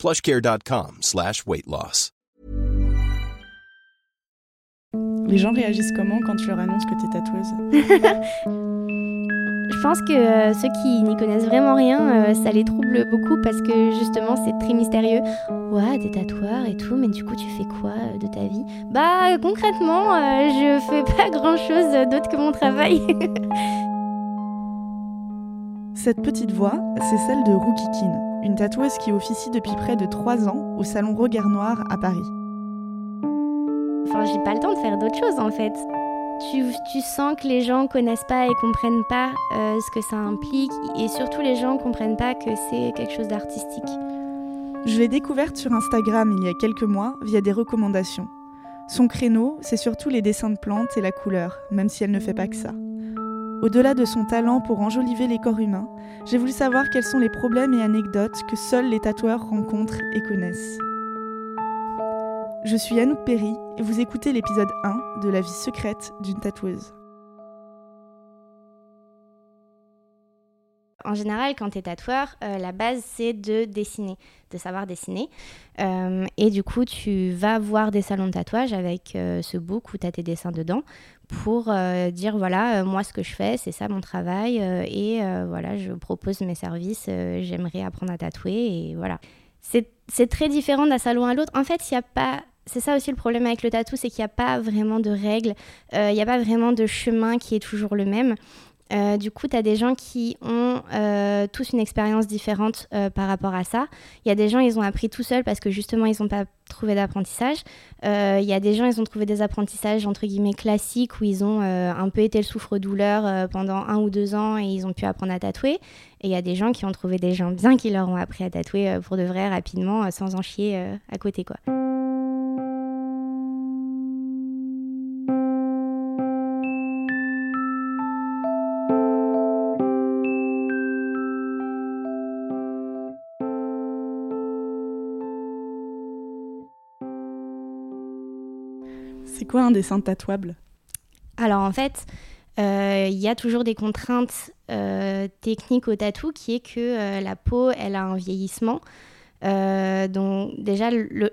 plushcare.com slash weight loss. Les gens réagissent comment quand tu leur annonces que t'es tatoueuse Je pense que euh, ceux qui n'y connaissent vraiment rien, euh, ça les trouble beaucoup parce que justement c'est très mystérieux. Ouais, des tatoueurs et tout, mais du coup tu fais quoi euh, de ta vie? Bah concrètement, je fais pas grand chose d'autre que mon travail. Cette petite voix, c'est celle de Kin, une tatoueuse qui officie depuis près de 3 ans au salon Regard Noir à Paris. Enfin, j'ai pas le temps de faire d'autres choses en fait. Tu, sens que les gens connaissent pas et comprennent pas euh, ce que ça implique, et surtout les gens comprennent pas que c'est quelque chose d'artistique. Je l'ai découverte sur Instagram il y a quelques mois via des recommandations. Son créneau, c'est surtout les dessins de plantes et la couleur, même si elle ne fait pas que ça. Au-delà de son talent pour enjoliver les corps humains, j'ai voulu savoir quels sont les problèmes et anecdotes que seuls les tatoueurs rencontrent et connaissent. Je suis Anouk Perry et vous écoutez l'épisode 1 de La vie secrète d'une tatoueuse. En général, quand tu es tatoueur, euh, la base c'est de dessiner, de savoir dessiner. Euh, et du coup, tu vas voir des salons de tatouage avec euh, ce book où tu as tes dessins dedans pour dire voilà, moi ce que je fais, c'est ça mon travail. et voilà, je propose mes services, j'aimerais apprendre à tatouer. Et voilà. C'est très différent d'un salon à l'autre. En fait, a pas c'est ça aussi le problème avec le tatou, c'est qu'il n'y a pas vraiment de règles, il n'y a pas vraiment de chemin qui est toujours le même. Euh, du coup, tu as des gens qui ont euh, tous une expérience différente euh, par rapport à ça. Il y a des gens, ils ont appris tout seuls parce que justement, ils n'ont pas trouvé d'apprentissage. Il y a des gens, ils ont trouvé des apprentissages entre guillemets classiques où ils ont un peu été le souffre-douleur pendant un ou deux ans et ils ont pu apprendre à tatouer. Et il y a des gens qui ont trouvé des gens bien qui leur ont appris à tatouer pour de vrai rapidement sans en chier à côté quoi. Quoi un dessin tatouable? Alors en fait, euh, il y a toujours des contraintes euh, techniques au tatou qui est que euh, la peau, elle a un vieillissement. donc déjà,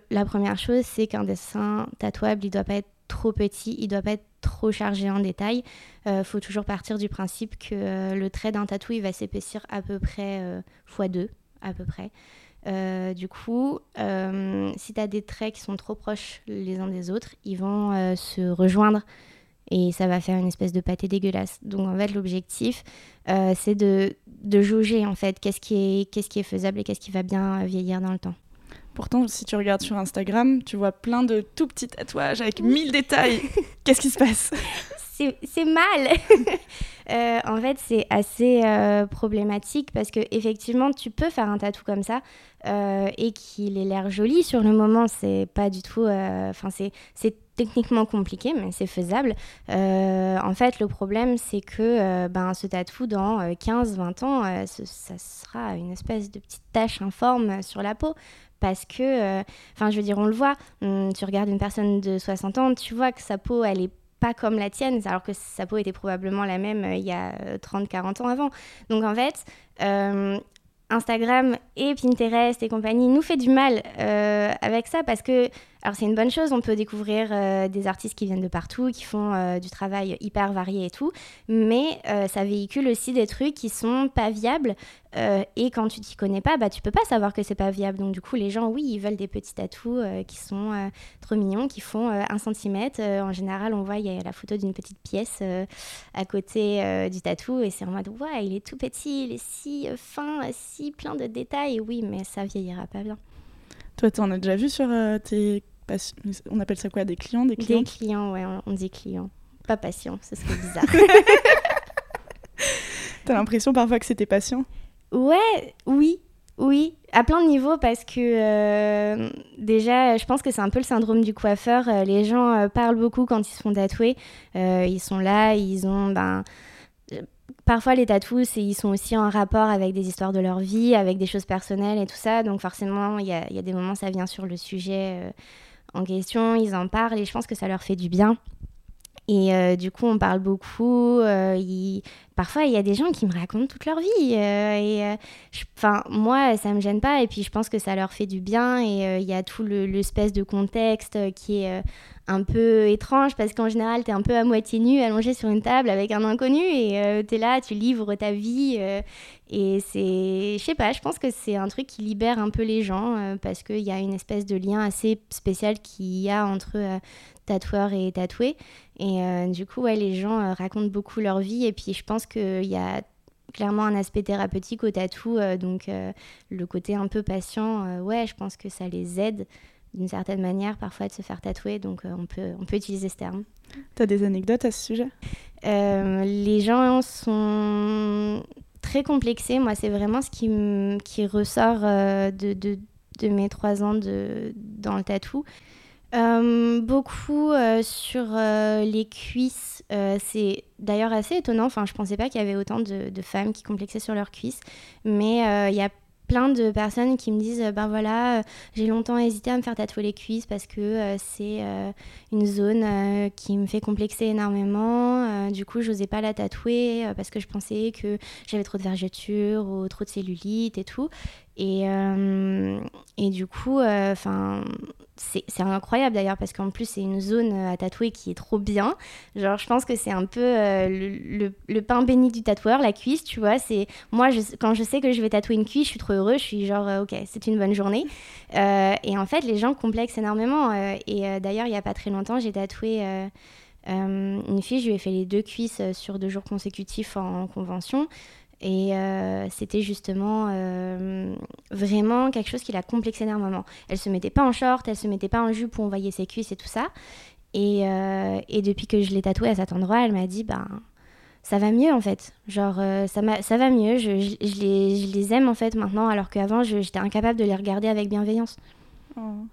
la première chose, c'est qu'un dessin tatouable, il doit pas être trop petit, il doit pas être trop chargé en détails. Il faut toujours partir du principe que le trait d'un tatou, il va s'épaissir à peu près x2, à peu près. Euh, du coup, euh, si tu as des traits qui sont trop proches les uns des autres, ils vont euh, se rejoindre et ça va faire une espèce de pâté dégueulasse. Donc en fait, l'objectif, c'est de, de, jauger en fait qu'est-ce qui, est, qu'est-ce qui est faisable et qu'est-ce qui va bien vieillir dans le temps. Pourtant, si tu regardes sur Instagram, tu vois plein de tout petits tatouages avec mille détails. Qu'est-ce qui se passe? c'est mal. Euh, en fait, c'est assez euh, problématique parce que effectivement, tu peux faire un tatou comme ça euh, et qu'il ait l'air joli sur le moment. C'est pas du tout. Enfin, c'est techniquement compliqué, mais c'est faisable. en fait, le problème, c'est que ben, ce tatou, dans 15-20 ans, ça sera une espèce de petite tache informe sur la peau parce que, enfin, je veux dire, on le voit, hum, tu regardes une personne de 60 ans, tu vois que sa peau, elle est pas comme la tienne, alors que sa peau était probablement la même euh, il y a 30-40 euh, ans avant. Donc en fait, euh, Instagram et Pinterest et compagnie nous fait du mal avec ça parce que alors c'est une bonne chose, on peut découvrir euh, des artistes qui viennent de partout, qui font euh, du travail hyper varié et tout, mais euh, ça véhicule aussi des trucs qui sont pas viables et quand tu t'y connais pas, bah tu peux pas savoir que c'est pas viable. Donc du coup les gens oui ils veulent des petits tatous qui sont trop mignons, qui font un centimètre. en général on voit il y a la photo d'une petite pièce à côté du tatou et c'est en mode ouais il est tout petit, il est si fin, si plein de détails. Oui mais ça vieillira pas bien. Toi, tu en as déjà vu sur tes on appelle ça quoi Des clients Des clients, des clients ouais, on, dit clients. Pas patients, ce serait bizarre. T'as l'impression parfois que c'était patient? Ouais, oui. Oui, à plein de niveaux parce que euh, déjà, je pense que c'est un peu le syndrome du coiffeur. Euh, les gens euh, parlent beaucoup quand ils se font tatouer. ils sont là, ils ont... Ben, parfois, les tatous, ils sont aussi en rapport avec des histoires de leur vie, avec des choses personnelles et tout ça. Donc forcément, il y y a, des moments, ça vient sur le sujet en question, ils en parlent et je pense que ça leur fait du bien. Et euh, du coup, on parle beaucoup. Euh, Parfois, il y a des gens qui me racontent toute leur vie. Euh, et enfin, moi, ça me gêne pas. Et puis, je pense que ça leur fait du bien. Et il y a tout l'espèce de contexte qui est un peu étrange parce qu'en général, tu es un peu à moitié nu, allongé sur une table avec un inconnu. Et tu es là, tu livres ta vie. et c'est, je sais pas, je pense que c'est un truc qui libère un peu les gens parce qu'il y a une espèce de lien assez spécial qu'il y a entre tatoueur et tatoué. Et euh, du coup, ouais, les gens euh, racontent beaucoup leur vie. Et puis, je pense qu'il y a clairement un aspect thérapeutique au tatou. Euh, donc, le côté un peu patient, ouais, je pense que ça les aide d'une certaine manière parfois de se faire tatouer. Donc, on, peut, on peut utiliser ce terme. Tu as des anecdotes à ce sujet? Les gens sont très complexés. Moi, c'est vraiment ce qui, qui ressort de, de, de, mes trois ans de, dans le tatou. Euh, beaucoup euh, sur euh, les cuisses. c'est d'ailleurs assez étonnant. Enfin, je pensais pas qu'il y avait autant de, femmes qui complexaient sur leurs cuisses. Mais il y a plein de personnes qui me disent ben voilà j'ai longtemps hésité à me faire tatouer les cuisses parce que c'est une zone qui me fait complexer énormément du coup j'osais pas la tatouer parce que je pensais que j'avais trop de vergetures ou trop de cellulite et tout et, et du coup enfin c'est incroyable d'ailleurs parce qu'en plus c'est une zone euh, à tatouer qui est trop bien. Genre je pense que c'est un peu euh, le, le, pain béni du tatoueur, la cuisse, tu vois. C'est moi je, quand je sais que je vais tatouer une cuisse, je suis trop heureux, je suis genre euh, ok c'est une bonne journée. et en fait les gens complexent énormément. et d'ailleurs il y a pas très longtemps j'ai tatoué une fille, je lui ai fait les deux cuisses sur deux jours consécutifs en convention. Et euh, c'était justement euh, vraiment quelque chose qui la complexait énormément. Elle se mettait pas en short, elle se mettait pas en jupe où on voyait ses cuisses et tout ça. Et, euh, et depuis que je l'ai tatouée à cet endroit, elle m'a dit ben ça va mieux en fait. Genre ça, ça va mieux, je, je, les, je, les, aime en fait maintenant alors qu'avant j'étais incapable de les regarder avec bienveillance. Oh.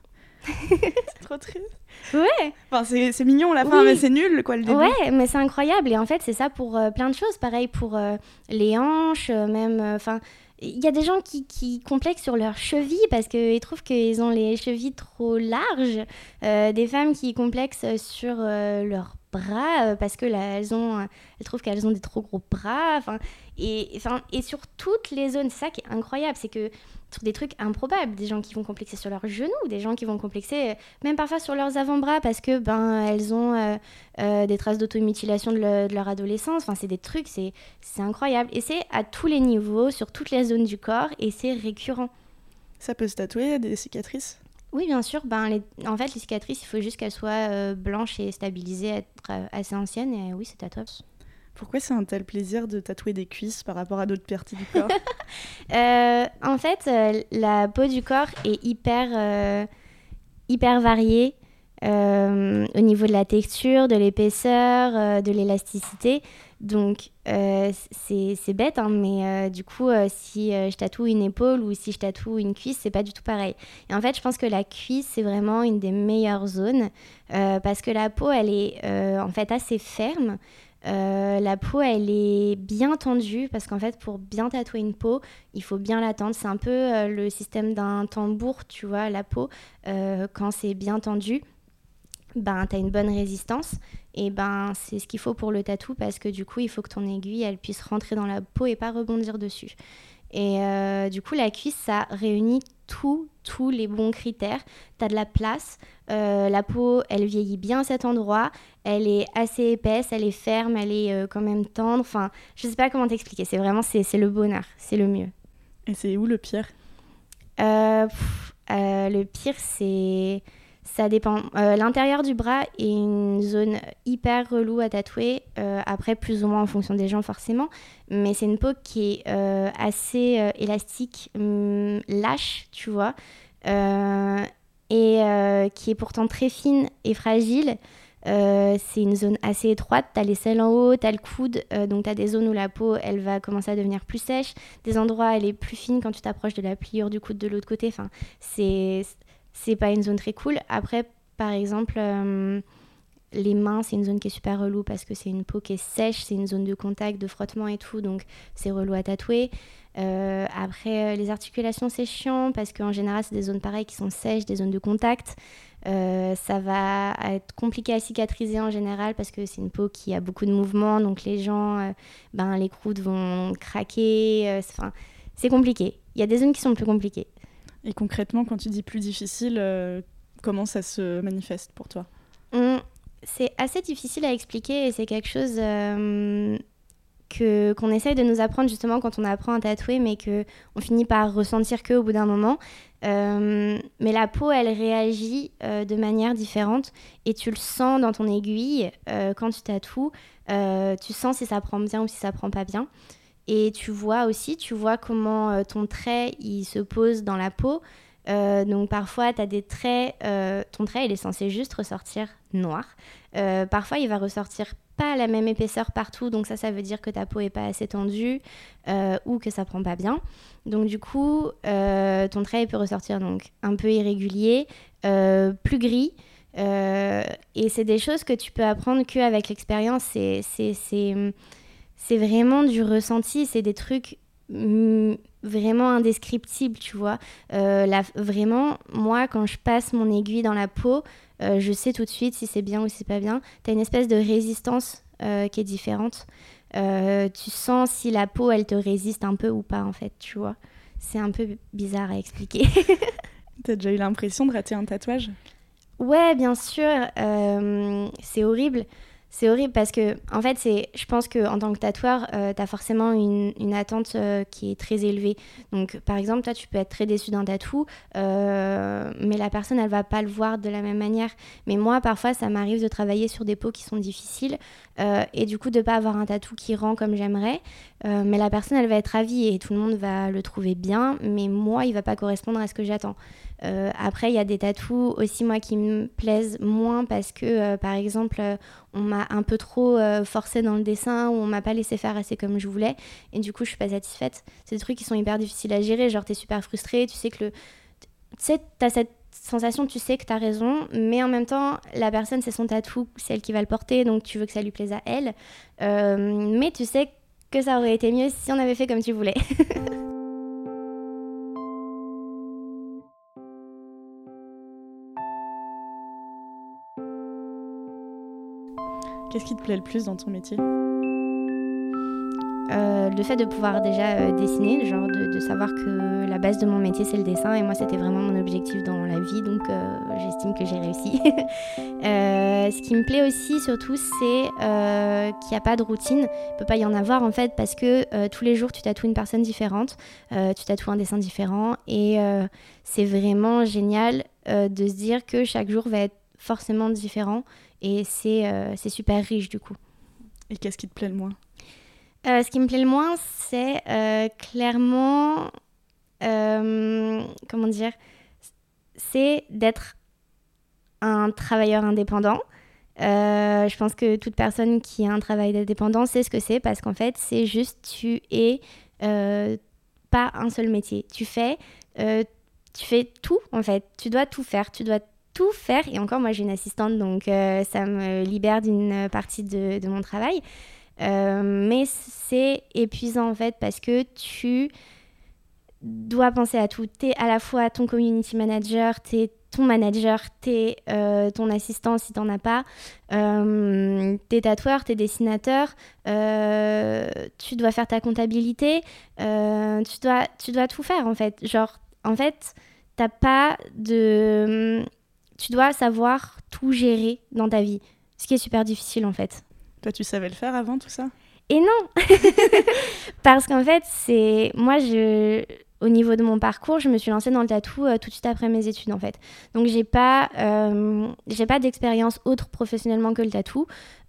C'est trop triste. Ouais. Enfin, c'est mignon la fin, mais c'est nul quoi le début. Ouais, mais c'est incroyable. Et en fait, c'est ça pour euh, plein de choses. Pareil pour euh, les hanches, euh, même. Enfin, il y a des gens qui, qui complexent sur leurs chevilles parce qu'ils trouvent qu'ils ont les chevilles trop larges. des femmes qui complexent sur leurs bras parce que là, elles, ont, elles trouvent qu'elles ont des trop gros bras. Et, sur toutes les zones, c'est ça qui est incroyable, c'est que sur des trucs improbables, des gens qui vont complexer sur leurs genoux, des gens qui vont complexer euh, même parfois sur leurs avant-bras parce que ben elles ont euh, euh, des traces d'automutilation de, de, leur adolescence. Enfin, c'est des trucs, c'est incroyable. Et c'est à tous les niveaux, sur toutes les zones du corps, et c'est récurrent. Ça peut se tatouer, des cicatrices? Oui, bien sûr. Ben, les... En fait, les cicatrices, il faut juste qu'elles soient blanches et stabilisées, être assez anciennes. Et oui, c'est tatouable. Pourquoi c'est un tel plaisir de tatouer des cuisses par rapport à d'autres parties du corps? Euh, En fait, euh, la peau du corps est hyper, euh, hyper variée au niveau de la texture, de l'épaisseur, de l'élasticité. Donc, c'est bête, hein, mais du coup, si je tatoue une épaule ou si je tatoue une cuisse, c'est pas du tout pareil. Et en fait, je pense que la cuisse, c'est vraiment une des meilleures zones parce que la peau, elle est en fait assez ferme. Euh, la peau, elle est bien tendue parce qu'en fait, pour bien tatouer une peau, il faut bien la tendre. C'est un peu euh, le système d'un tambour, tu vois, la peau. Euh, quand c'est bien tendu, ben, tu as une bonne résistance. Et ben, c'est ce qu'il faut pour le tatou parce que du coup, il faut que ton aiguille, elle puisse rentrer dans la peau et pas rebondir dessus. Et du coup, la cuisse, ça réunit tous, tous les bons critères. Tu as de la place, la peau, elle vieillit bien à cet endroit, elle est assez épaisse, elle est ferme, elle est euh, quand même tendre. Enfin, je sais pas comment t'expliquer. C'est vraiment, c'est, le bonheur, c'est le mieux. Et c'est où le pire? Euh, euh, Le pire, c'est... Ça dépend. l'intérieur du bras est une zone hyper relou à tatouer. après, plus ou moins en fonction des gens, forcément. Mais c'est une peau qui est assez élastique, hum, lâche, tu vois. et qui est pourtant très fine et fragile. c'est une zone assez étroite. Tu as les selles en haut, tu as le coude, donc tu as des zones où la peau elle va commencer à devenir plus sèche, des endroits elle est plus fine quand tu t'approches de la pliure du coude de l'autre côté. Enfin, c'est c'est pas une zone très cool. Après, par exemple, les mains, c'est une zone qui est super relou parce que c'est une peau qui est sèche, c'est une zone de contact, de frottement et tout, donc c'est relou à tatouer. Euh, après, euh, les articulations, c'est chiant parce qu'en général, c'est des zones pareilles qui sont sèches, des zones de contact. Euh, ça va être compliqué à cicatriser en général parce que c'est une peau qui a beaucoup de mouvements, donc les gens, ben, les croûtes vont craquer. Enfin, c'est compliqué. Il y a des zones qui sont plus compliquées. Et concrètement, quand tu dis plus difficile, comment ça se manifeste pour toi? Mmh, C'est assez difficile à expliquer et c'est quelque chose que qu'on essaye de nous apprendre justement quand on apprend à tatouer, mais que on finit par ressentir que au bout d'un moment. Euh, mais la peau, elle réagit euh, de manière différente et tu le sens dans ton aiguille euh, quand tu tatoues. tu sens si ça prend bien ou si ça prend pas bien. Et tu vois aussi, tu vois comment ton trait il se pose dans la peau. donc parfois, tu as des traits, ton trait il est censé juste ressortir noir. parfois, il va ressortir pas la même épaisseur partout, donc ça, ça veut dire que ta peau est pas assez tendue euh, ou que ça prend pas bien. Donc du coup, euh, ton trait peut ressortir donc un peu irrégulier, euh, plus gris. et c'est des choses que tu peux apprendre qu'avec l'expérience. C'est, c'est, vraiment du ressenti, c'est des trucs mm, vraiment indescriptibles, tu vois. vraiment, moi, quand je passe mon aiguille dans la peau, euh, je sais tout de suite si c'est bien ou si c'est pas bien. Tu as une espèce de résistance euh, qui est différente. Euh, tu sens si la peau, elle te résiste un peu ou pas, en fait, tu vois. C'est un peu bizarre à expliquer. T'as déjà eu l'impression de rater un tatouage? Ouais, bien sûr. c'est horrible. C'est horrible parce que, en fait, c'est, je pense qu'en tant que tatoueur, euh, tu as forcément une, attente euh, qui est très élevée. Donc, par exemple, toi, tu peux être très déçu d'un tatou, euh, mais la personne, elle va pas le voir de la même manière. Mais moi, parfois, ça m'arrive de travailler sur des peaux qui sont difficiles et du coup, de pas avoir un tatou qui rend comme j'aimerais. mais la personne, elle va être ravie et tout le monde va le trouver bien, mais moi, il va pas correspondre à ce que j'attends. Euh, après, il y a des tatous aussi, moi, qui me plaisent moins parce que, euh, par exemple, euh, on m'a un peu trop forcé dans le dessin ou on m'a pas laissé faire assez comme je voulais. Et du coup, je suis pas satisfaite. C'est des trucs qui sont hyper difficiles à gérer. Genre, tu es super frustré, tu sais que le. Tu sais, as cette sensation, tu sais que tu as raison, mais en même temps, la personne, c'est son tatou, c'est elle qui va le porter, donc tu veux que ça lui plaise à elle. mais tu sais que ça aurait été mieux si on avait fait comme tu voulais. Qu'est-ce qui te plaît le plus dans ton métier euh, le fait de pouvoir déjà euh, dessiner, genre de, savoir que la base de mon métier c'est le dessin et moi c'était vraiment mon objectif dans la vie donc euh, j'estime que j'ai réussi. ce qui me plaît aussi surtout c'est qu'il n'y a pas de routine, il peut pas y en avoir en fait parce que tous les jours tu tatoues une personne différente, tu tatoues un dessin différent et c'est vraiment génial de se dire que chaque jour va être forcément différent et c'est super riche du coup. Et qu'est-ce qui te plaît le moins? Euh, ce qui me plaît le moins, c'est euh, clairement, euh, comment dire, c'est d'être un travailleur indépendant. je pense que toute personne qui a un travail d'indépendant sait ce que c'est parce qu'en fait, c'est juste tu es pas un seul métier. Tu fais, tu fais tout en fait. Tu dois tout faire. Tu dois tout faire. Et encore, moi, j'ai une assistante, donc ça me libère d'une partie de, mon travail. Euh, mais c'est épuisant en fait parce que tu dois penser à tout. Tu es à la fois ton community manager, tu es ton manager, tu es euh, ton assistant si tu n'en as pas, euh, tu es tatoueur, tu es dessinateur, euh, tu dois faire ta comptabilité, tu, dois, tu dois tout faire en fait. Genre, en fait, t'as pas de. Tu dois savoir tout gérer dans ta vie, ce qui est super difficile en fait. Toi, tu savais le faire avant tout ça? Et non Parce qu'en fait, c'est. Moi, je. Au niveau de mon parcours, je me suis lancée dans le tatou euh, tout de suite après mes études en fait. Donc j'ai pas, euh, j'ai pas d'expérience autre professionnellement que le tatou.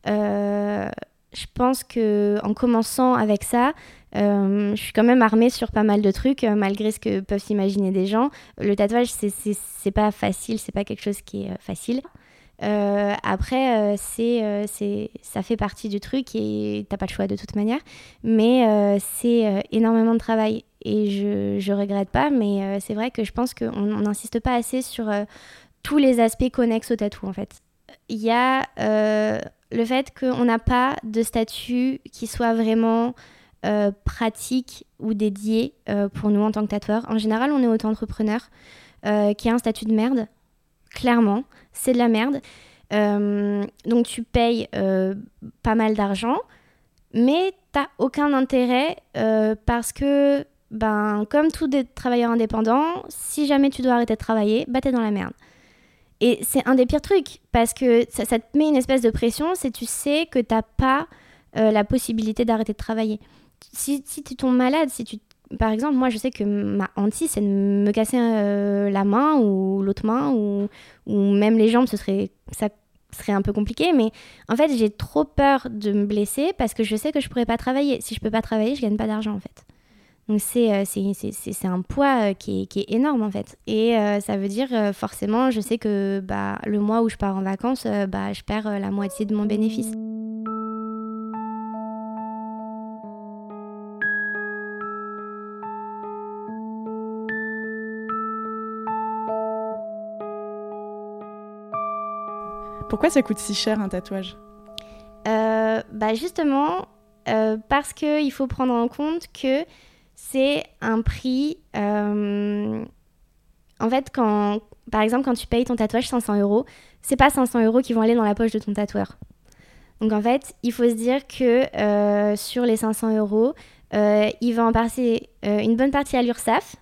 Euh, je pense que en commençant avec ça, je suis quand même armée sur pas mal de trucs, malgré ce que peuvent s'imaginer des gens. Le tatouage, c'est pas facile, c'est pas quelque chose qui est facile. après, ça fait partie du truc et t'as pas le choix de toute manière. Mais c'est énormément de travail et je, je regrette pas. Mais c'est vrai que je pense qu'on n'insiste pas assez sur tous les aspects connexes au tatou en fait. Il y a le fait qu'on n'a pas de statut qui soit vraiment euh, pratique ou dédié euh, pour nous en tant que tatoueur. En général, on est auto-entrepreneur euh, qui a un statut de merde, clairement, c'est de la merde. donc tu payes pas mal d'argent, mais t'as aucun intérêt parce que, ben, comme tout des travailleurs indépendants, si jamais tu dois arrêter de travailler, bah t'es dans la merde. Et c'est un des pires trucs, parce que ça, te met une espèce de pression, c'est tu sais que t'as pas euh, la possibilité d'arrêter de travailler. Si, si tu tombes malade, si tu par exemple, moi, je sais que ma hantise, c'est de me casser euh, la main ou l'autre main ou, ou, même les jambes, ce serait, ça serait un peu compliqué. Mais en fait, j'ai trop peur de me blesser parce que je sais que je pourrais pas travailler. Si je peux pas travailler, je gagne pas d'argent en fait. Donc euh, c'est un poids euh, qui est, qui est, énorme en fait. Et euh, ça veut dire forcément, je sais que bah, le mois où je pars en vacances, bah, je perds la moitié de mon bénéfice. Pourquoi ça coûte si cher un tatouage bah Justement, parce qu'il faut prendre en compte que c'est un prix. Euh, en fait, quand, par exemple, quand tu payes ton tatouage 500 euros, c'est pas 500 euros qui vont aller dans la poche de ton tatoueur. Donc en fait, il faut se dire que euh, sur les 500 euros, euh, il va en passer une bonne partie à l'URSSAF.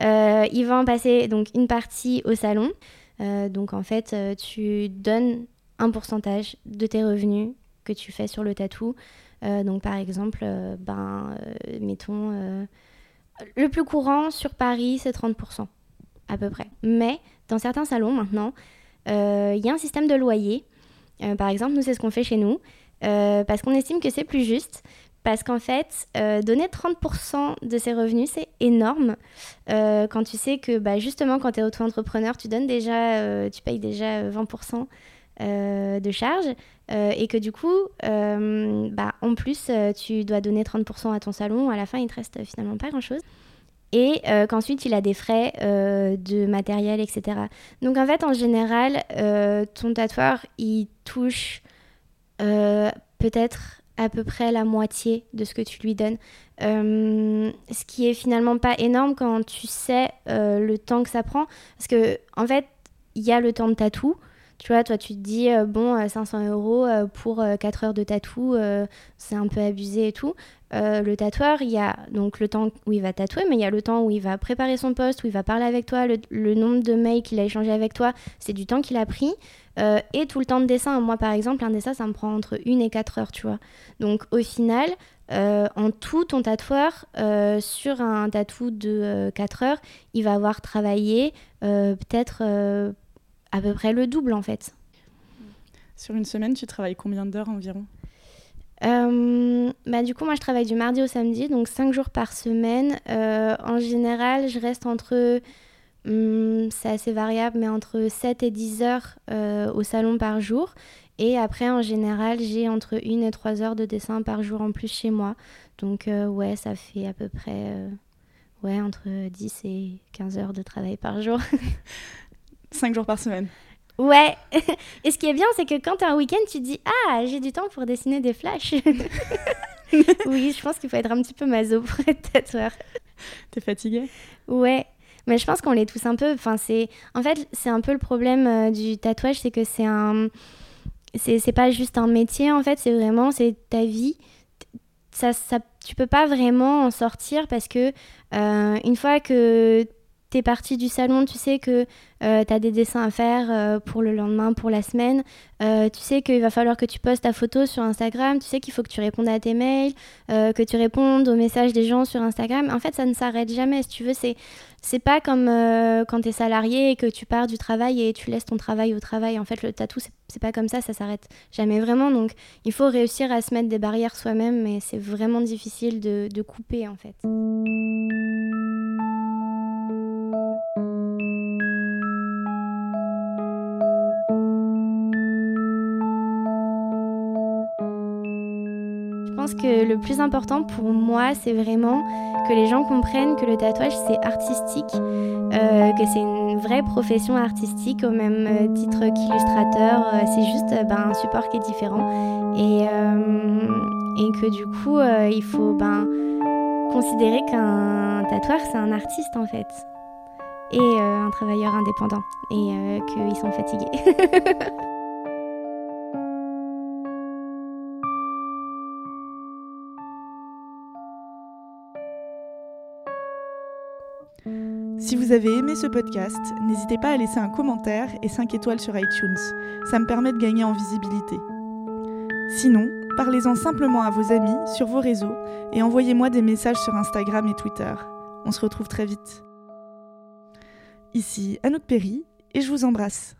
il va en passer donc une partie au salon. Donc en fait, tu donnes un pourcentage de tes revenus que tu fais sur le tatou euh, donc par exemple, euh, ben, euh, mettons, le plus courant sur Paris, c'est 30% à peu près. Mais dans certains salons maintenant, il y a un système de loyer. par exemple, nous, c'est ce qu'on fait chez nous, parce qu'on estime que c'est plus juste. Parce qu'en fait, donner 30% de ses revenus, c'est énorme. quand tu sais que bah, justement, quand tu es auto-entrepreneur, tu donnes déjà, tu payes déjà 20% euh, de charge euh, et que du coup, euh, bah, en plus, tu dois donner 30% à ton salon, à la fin, il te reste finalement pas grand-chose. Et qu'ensuite, il a des frais de matériel, etc. Donc en fait, en général, ton tatoueur, il touche peut-être à peu près la moitié de ce que tu lui donnes. ce qui est finalement pas énorme quand tu sais le temps que ça prend. Parce que, en fait, il y a le temps de tatou, tu vois, toi, tu te dis, euh, bon, 500 euh, euros euh, pour 4 heures de tatou, c'est un peu abusé et tout. le tatoueur, il y a donc le temps où il va tatouer, mais il y a le temps où il va préparer son poste, où il va parler avec toi, le, nombre de mails qu'il a échangé avec toi, c'est du temps qu'il a pris. et tout le temps de dessin. Moi, par exemple, un dessin, ça me prend entre 1 et 4 heures, tu vois. Donc, au final, en tout, ton tatoueur, sur un tatou de 4 heures, il va avoir travaillé peut-être à peu près le double en fait. Sur une semaine, tu travailles combien d'heures environ? Euh, bah, du coup, moi, je travaille du mardi au samedi, donc 5 jours par semaine. Euh, en général, je reste entre, hmm, c'est assez variable, mais entre 7 et 10 heures euh, au salon par jour. Et après, en général, j'ai entre 1 et 3 heures de dessin par jour en plus chez moi. Donc, ouais, ça fait à peu près ouais, entre 10 et 15 heures de travail par jour. Cinq jours par semaine. Ouais. Et ce qui est bien, c'est que quand tu as un week-end, tu te dis Ah, j'ai du temps pour dessiner des flashs. oui, je pense qu'il faut être un petit peu maso pour être tatoueur. T'es fatiguée? Ouais. Mais je pense qu'on l'est tous un peu. Enfin, c'est... En fait, c'est un peu le problème euh, du tatouage, c'est que c'est un. C'est, pas juste un métier, en fait, c'est vraiment c'est ta vie. Ça, ça, tu peux pas vraiment en sortir parce que euh, une fois que t'es parti du salon, tu sais que euh, tu as des dessins à faire euh, pour le lendemain, pour la semaine. Euh, tu sais qu'il va falloir que tu postes ta photo sur Instagram. Tu sais qu'il faut que tu répondes à tes mails, que tu répondes aux messages des gens sur Instagram. En fait, ça ne s'arrête jamais. Si tu veux, c'est c'est pas comme quand tu es salarié et que tu pars du travail et tu laisses ton travail au travail. En fait, le tatou, c'est pas comme ça, ça s'arrête jamais vraiment. Donc, il faut réussir à se mettre des barrières soi-même, mais c'est vraiment difficile de couper en fait. Pense que le plus important pour moi, c'est vraiment que les gens comprennent que le tatouage, c'est artistique, euh, que c'est une vraie profession artistique au même euh, titre qu'illustrateur. Euh, c'est juste ben, un support qui est différent. Et, que du coup, il faut ben, considérer qu'un tatoueur, c'est un artiste en fait. Et un travailleur indépendant. Et qu'ils sont fatigués. Si vous avez aimé ce podcast, n'hésitez pas à laisser un commentaire et 5 étoiles sur iTunes. Ça me permet de gagner en visibilité. Sinon, parlez-en simplement à vos amis sur vos réseaux et envoyez-moi des messages sur Instagram et Twitter. On se retrouve très vite. Ici Anouk Perry et je vous embrasse.